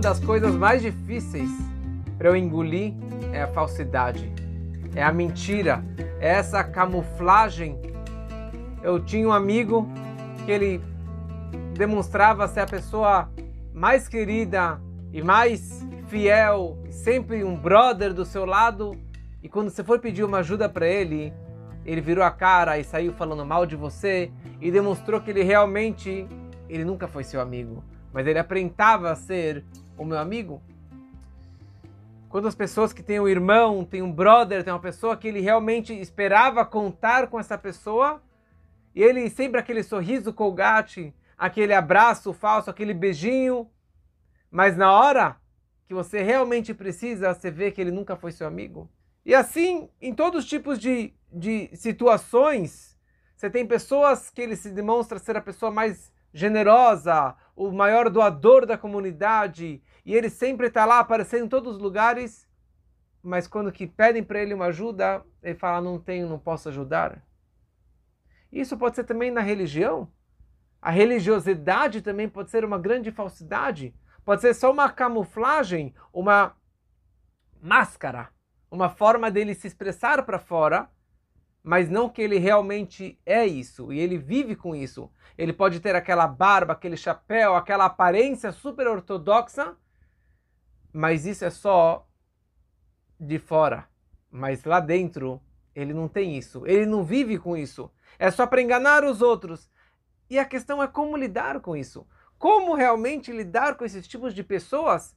Uma das coisas mais difíceis para eu engolir é a falsidade, é a mentira, é essa camuflagem. Eu tinha um amigo que ele demonstrava ser a pessoa mais querida e mais fiel, sempre um brother do seu lado, e quando você for pedir uma ajuda para ele, ele virou a cara e saiu falando mal de você e demonstrou que ele realmente ele nunca foi seu amigo, mas ele aparentava ser o meu amigo. Quando as pessoas que têm um irmão, têm um brother, tem uma pessoa que ele realmente esperava contar com essa pessoa, e ele sempre aquele sorriso colgate, aquele abraço falso, aquele beijinho, mas na hora que você realmente precisa, você vê que ele nunca foi seu amigo. E assim, em todos os tipos de, de situações, você tem pessoas que ele se demonstra ser a pessoa mais generosa, o maior doador da comunidade, e ele sempre está lá aparecendo em todos os lugares, mas quando que pedem para ele uma ajuda, ele fala, não tenho, não posso ajudar. Isso pode ser também na religião. A religiosidade também pode ser uma grande falsidade. Pode ser só uma camuflagem, uma máscara, uma forma dele se expressar para fora, mas não que ele realmente é isso e ele vive com isso. Ele pode ter aquela barba, aquele chapéu, aquela aparência super ortodoxa, mas isso é só de fora. Mas lá dentro ele não tem isso. Ele não vive com isso. É só para enganar os outros. E a questão é como lidar com isso. Como realmente lidar com esses tipos de pessoas?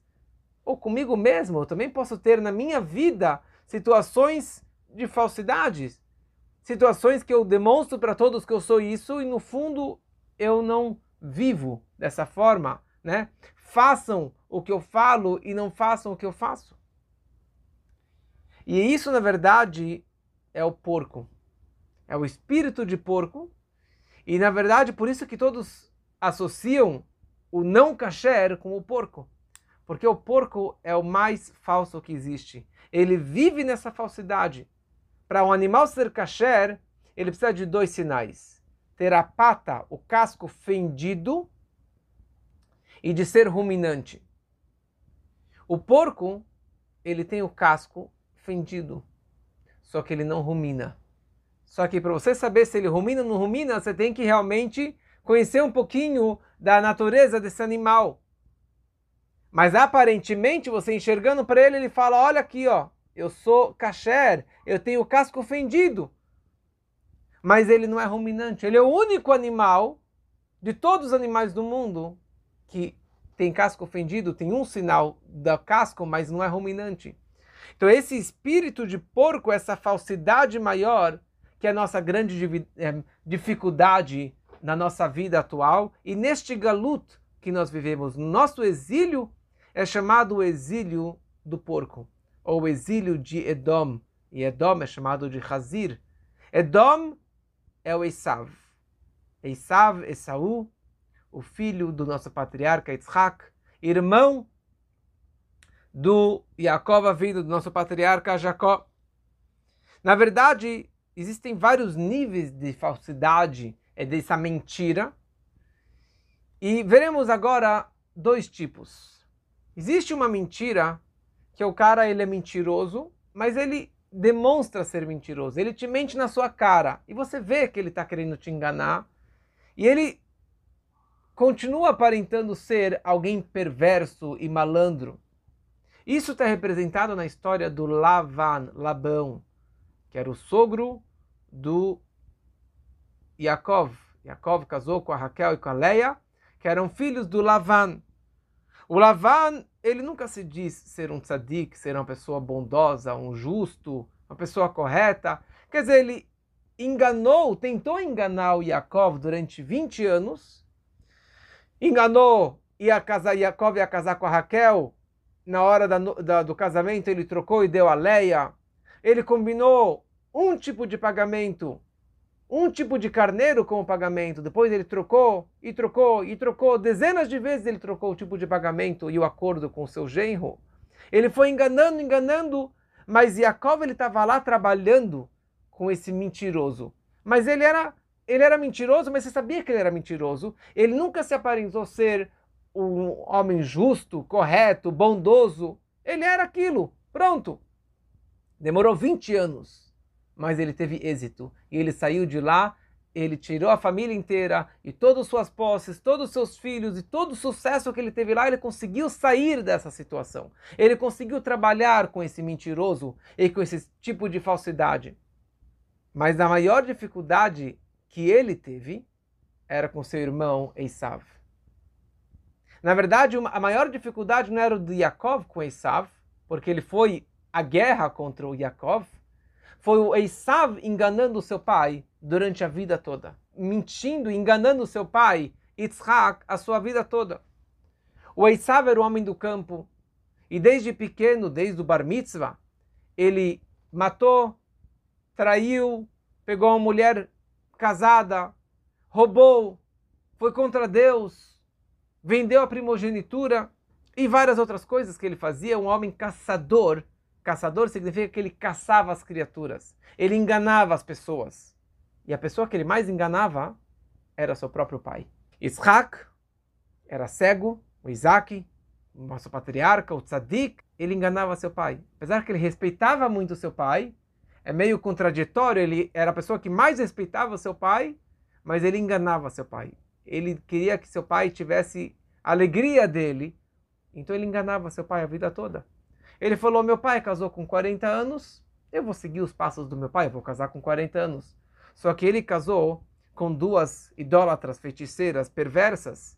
Ou comigo mesmo? Eu também posso ter na minha vida situações de falsidades situações que eu demonstro para todos que eu sou isso e no fundo eu não vivo dessa forma, né? Façam o que eu falo e não façam o que eu faço. E isso, na verdade, é o porco. É o espírito de porco. E, na verdade, por isso que todos associam o não kasher com o porco. Porque o porco é o mais falso que existe. Ele vive nessa falsidade. Para um animal ser kasher, ele precisa de dois sinais: ter a pata, o casco fendido e de ser ruminante. O porco, ele tem o casco fendido, só que ele não rumina. Só que para você saber se ele rumina ou não rumina, você tem que realmente conhecer um pouquinho da natureza desse animal. Mas aparentemente, você enxergando para ele, ele fala: Olha aqui, ó, eu sou kasher, eu tenho o casco fendido. Mas ele não é ruminante, ele é o único animal de todos os animais do mundo que tem casco fendido, tem um sinal da casco, mas não é ruminante. Então esse espírito de porco, essa falsidade maior, que é a nossa grande é, dificuldade na nossa vida atual e neste galut que nós vivemos, nosso exílio é chamado o exílio do porco ou o exílio de Edom. E Edom é chamado de Hazir. Edom é o Esav. Esav, Esaú, o filho do nosso patriarca Yitzhak, irmão do Jacob, vindo do nosso patriarca Jacó. Na verdade, existem vários níveis de falsidade, dessa mentira. E veremos agora dois tipos. Existe uma mentira que o cara ele é mentiroso, mas ele demonstra ser mentiroso. Ele te mente na sua cara e você vê que ele está querendo te enganar e ele continua aparentando ser alguém perverso e malandro. Isso está representado na história do Lavan, Labão, que era o sogro do Yaakov. Yaakov casou com a Raquel e com a Leia, que eram filhos do Lavan. O Lavan ele nunca se diz ser um tzadik, ser uma pessoa bondosa, um justo, uma pessoa correta. Quer dizer, ele enganou, tentou enganar o Yaakov durante 20 anos, enganou, ia casar, Yaakov ia casar com a Raquel, na hora da, da, do casamento ele trocou e deu a Leia, ele combinou um tipo de pagamento um tipo de carneiro como pagamento, depois ele trocou e trocou e trocou, dezenas de vezes ele trocou o tipo de pagamento e o acordo com o seu genro. Ele foi enganando, enganando, mas Yaakov ele estava lá trabalhando com esse mentiroso. Mas ele era, ele era mentiroso, mas você sabia que ele era mentiroso. Ele nunca se aparentou ser um homem justo, correto, bondoso. Ele era aquilo. Pronto. Demorou 20 anos, mas ele teve êxito. E ele saiu de lá, ele tirou a família inteira e todas as suas posses, todos os seus filhos e todo o sucesso que ele teve lá, ele conseguiu sair dessa situação. Ele conseguiu trabalhar com esse mentiroso e com esse tipo de falsidade. Mas a maior dificuldade que ele teve era com seu irmão Esav. Na verdade, a maior dificuldade não era o de Yaakov com Esav, porque ele foi à guerra contra o Yaakov, foi o Esav enganando seu pai durante a vida toda, mentindo, enganando seu pai, Yitzhak, a sua vida toda. O Esav era o homem do campo, e desde pequeno, desde o Bar Mitzvah, ele matou, traiu, pegou uma mulher casada, roubou, foi contra Deus, vendeu a primogenitura e várias outras coisas que ele fazia. Um homem caçador. Caçador significa que ele caçava as criaturas. Ele enganava as pessoas. E a pessoa que ele mais enganava era seu próprio pai. Isaac era cego, o Isaac, nosso patriarca, o tzadik, ele enganava seu pai. Apesar que ele respeitava muito seu pai, é meio contraditório, ele era a pessoa que mais respeitava seu pai, mas ele enganava seu pai ele queria que seu pai tivesse alegria dele, então ele enganava seu pai a vida toda. Ele falou: Meu pai casou com 40 anos, eu vou seguir os passos do meu pai, vou casar com 40 anos. Só que ele casou com duas idólatras feiticeiras perversas,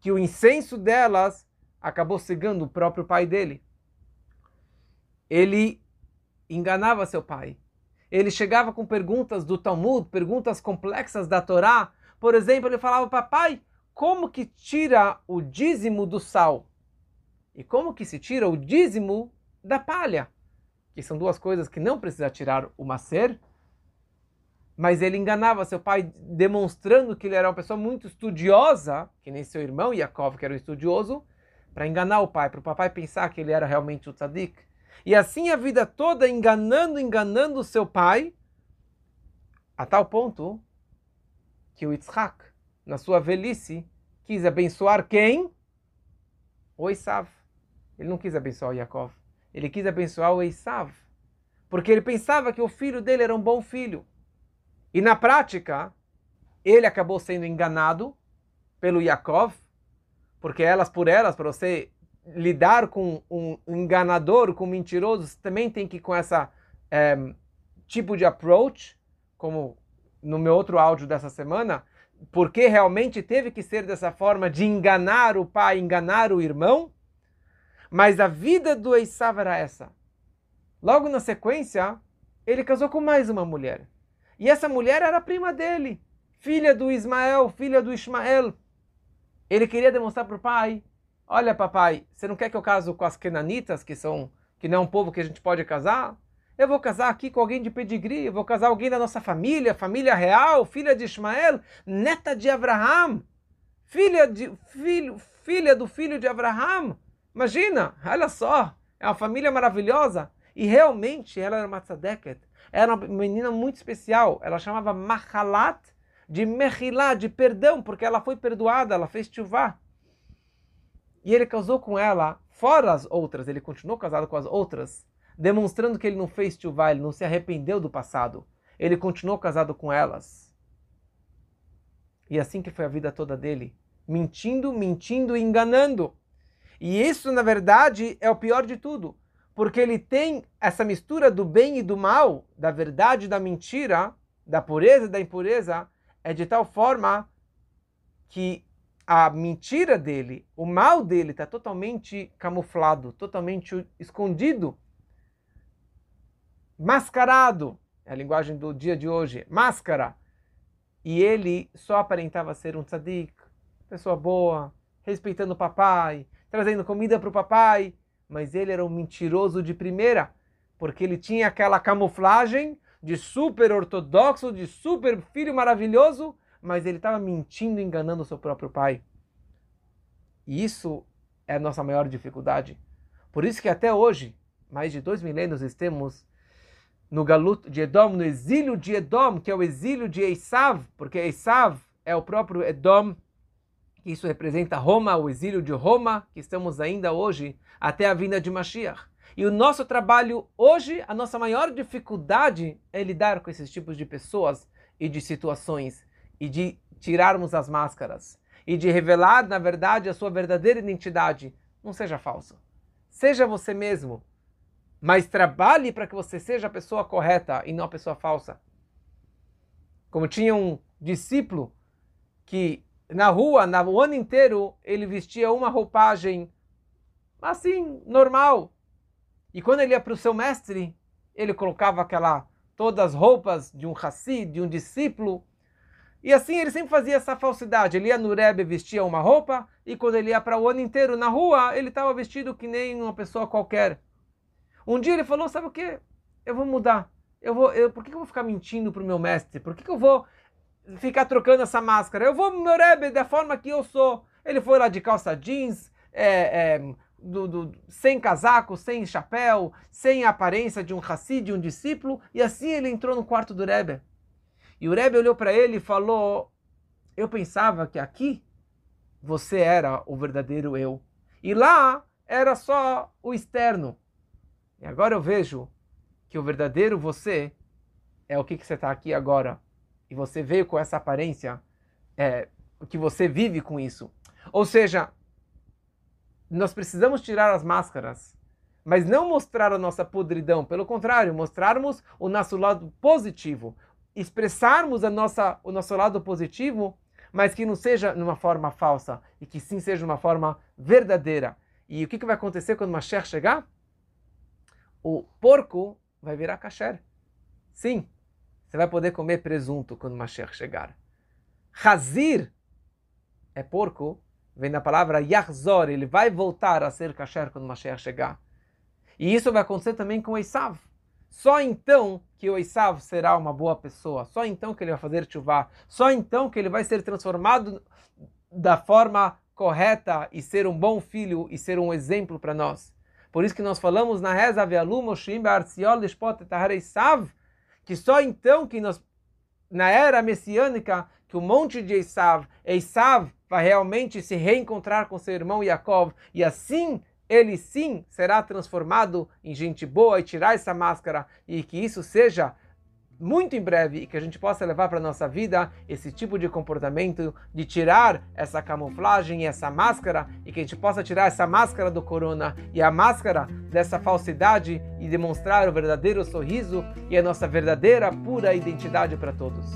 que o incenso delas acabou cegando o próprio pai dele. Ele enganava seu pai. Ele chegava com perguntas do Talmud, perguntas complexas da Torá, por exemplo, ele falava, papai, como que tira o dízimo do sal? E como que se tira o dízimo da palha? Que são duas coisas que não precisa tirar o macer. Mas ele enganava seu pai, demonstrando que ele era uma pessoa muito estudiosa, que nem seu irmão Yaakov, que era um estudioso, para enganar o pai, para o papai pensar que ele era realmente o tzadik. E assim a vida toda enganando, enganando o seu pai, a tal ponto que o Yitzhak, na sua velhice, quis abençoar quem? O Esav. Ele não quis abençoar o Yaakov. Ele quis abençoar o Esav. Porque ele pensava que o filho dele era um bom filho. E na prática, ele acabou sendo enganado pelo Yaakov, porque elas por elas, para você lidar com um enganador, com um mentiroso, também tem que ir com essa é, tipo de approach, como no meu outro áudio dessa semana, porque realmente teve que ser dessa forma de enganar o pai, enganar o irmão. Mas a vida do Esav era essa. Logo na sequência, ele casou com mais uma mulher. E essa mulher era prima dele, filha do Ismael, filha do Ismael. Ele queria demonstrar para o pai: Olha, papai, você não quer que eu case com as Kenanitas, que são que não é um povo que a gente pode casar? Eu vou casar aqui com alguém de pedigree, eu vou casar alguém da nossa família, família real, filha de Ismael, neta de Abraham, filha, de, filho, filha do filho de Abraham. Imagina, olha só, é uma família maravilhosa. E realmente ela era uma tzadeket, era uma menina muito especial. Ela chamava Mahalat de Mechilá, de perdão, porque ela foi perdoada, ela fez chuvá. E ele casou com ela, fora as outras, ele continuou casado com as outras, demonstrando que ele não fez chuvá, ele não se arrependeu do passado. Ele continuou casado com elas. E assim que foi a vida toda dele, mentindo, mentindo e enganando. E isso, na verdade, é o pior de tudo, porque ele tem essa mistura do bem e do mal, da verdade e da mentira, da pureza e da impureza, é de tal forma que a mentira dele, o mal dele está totalmente camuflado, totalmente escondido mascarado, é a linguagem do dia de hoje, máscara. E ele só aparentava ser um tzadik, pessoa boa, respeitando o papai, trazendo comida para o papai, mas ele era um mentiroso de primeira, porque ele tinha aquela camuflagem de super ortodoxo, de super filho maravilhoso, mas ele estava mentindo, enganando o seu próprio pai. E isso é a nossa maior dificuldade. Por isso que até hoje, mais de dois milênios, estamos no Galut de Edom, no exílio de Edom, que é o exílio de Esav, porque Esav é o próprio Edom, que isso representa Roma, o exílio de Roma, que estamos ainda hoje, até a vinda de Mashiach. E o nosso trabalho hoje, a nossa maior dificuldade é lidar com esses tipos de pessoas e de situações e de tirarmos as máscaras e de revelar, na verdade, a sua verdadeira identidade. Não seja falso. Seja você mesmo, mas trabalhe para que você seja a pessoa correta e não a pessoa falsa. Como tinha um discípulo que na rua, no ano inteiro, ele vestia uma roupagem assim, normal. E quando ele ia para o seu mestre, ele colocava aquela todas as roupas de um Hassid, de um discípulo. E assim ele sempre fazia essa falsidade. Ele ia no Rebbe, vestia uma roupa, e quando ele ia para o ano inteiro na rua, ele estava vestido que nem uma pessoa qualquer. Um dia ele falou: Sabe o que? Eu vou mudar. Eu vou, eu, por que eu vou ficar mentindo para o meu mestre? Por que, que eu vou ficar trocando essa máscara. Eu vou meu Rebbe da forma que eu sou. Ele foi lá de calça jeans, é, é, do, do, sem casaco, sem chapéu, sem a aparência de um Hassid, de um discípulo, e assim ele entrou no quarto do Rebbe. E o Rebbe olhou para ele e falou: Eu pensava que aqui você era o verdadeiro eu, e lá era só o externo. E agora eu vejo que o verdadeiro você é o que, que você está aqui agora e você veio com essa aparência, é, que você vive com isso. Ou seja, nós precisamos tirar as máscaras, mas não mostrar a nossa podridão, pelo contrário, mostrarmos o nosso lado positivo, expressarmos a nossa, o nosso lado positivo, mas que não seja numa forma falsa, e que sim seja uma forma verdadeira. E o que, que vai acontecer quando Mashiach chegar? O porco vai virar kasher. Sim, você vai poder comer presunto quando Mashiach chegar. Hazir é porco, vem da palavra Yahzor, ele vai voltar a ser kasher quando Mashiach chegar. E isso vai acontecer também com Esav. Só então que o Esav será uma boa pessoa, só então que ele vai fazer chuvá, só então que ele vai ser transformado da forma correta e ser um bom filho e ser um exemplo para nós. Por isso que nós falamos na reza Ve'alu Moshim Be'artziol Lishpot Esav, que só então que nós, na era messiânica, que o monte de Esav, Esav vai realmente se reencontrar com seu irmão Yaakov, e assim ele sim será transformado em gente boa e tirar essa máscara, e que isso seja muito em breve e que a gente possa levar para nossa vida esse tipo de comportamento, de tirar essa camuflagem e essa máscara, e que a gente possa tirar essa máscara do corona e a máscara dessa falsidade e demonstrar o verdadeiro sorriso e a nossa verdadeira, pura identidade para todos.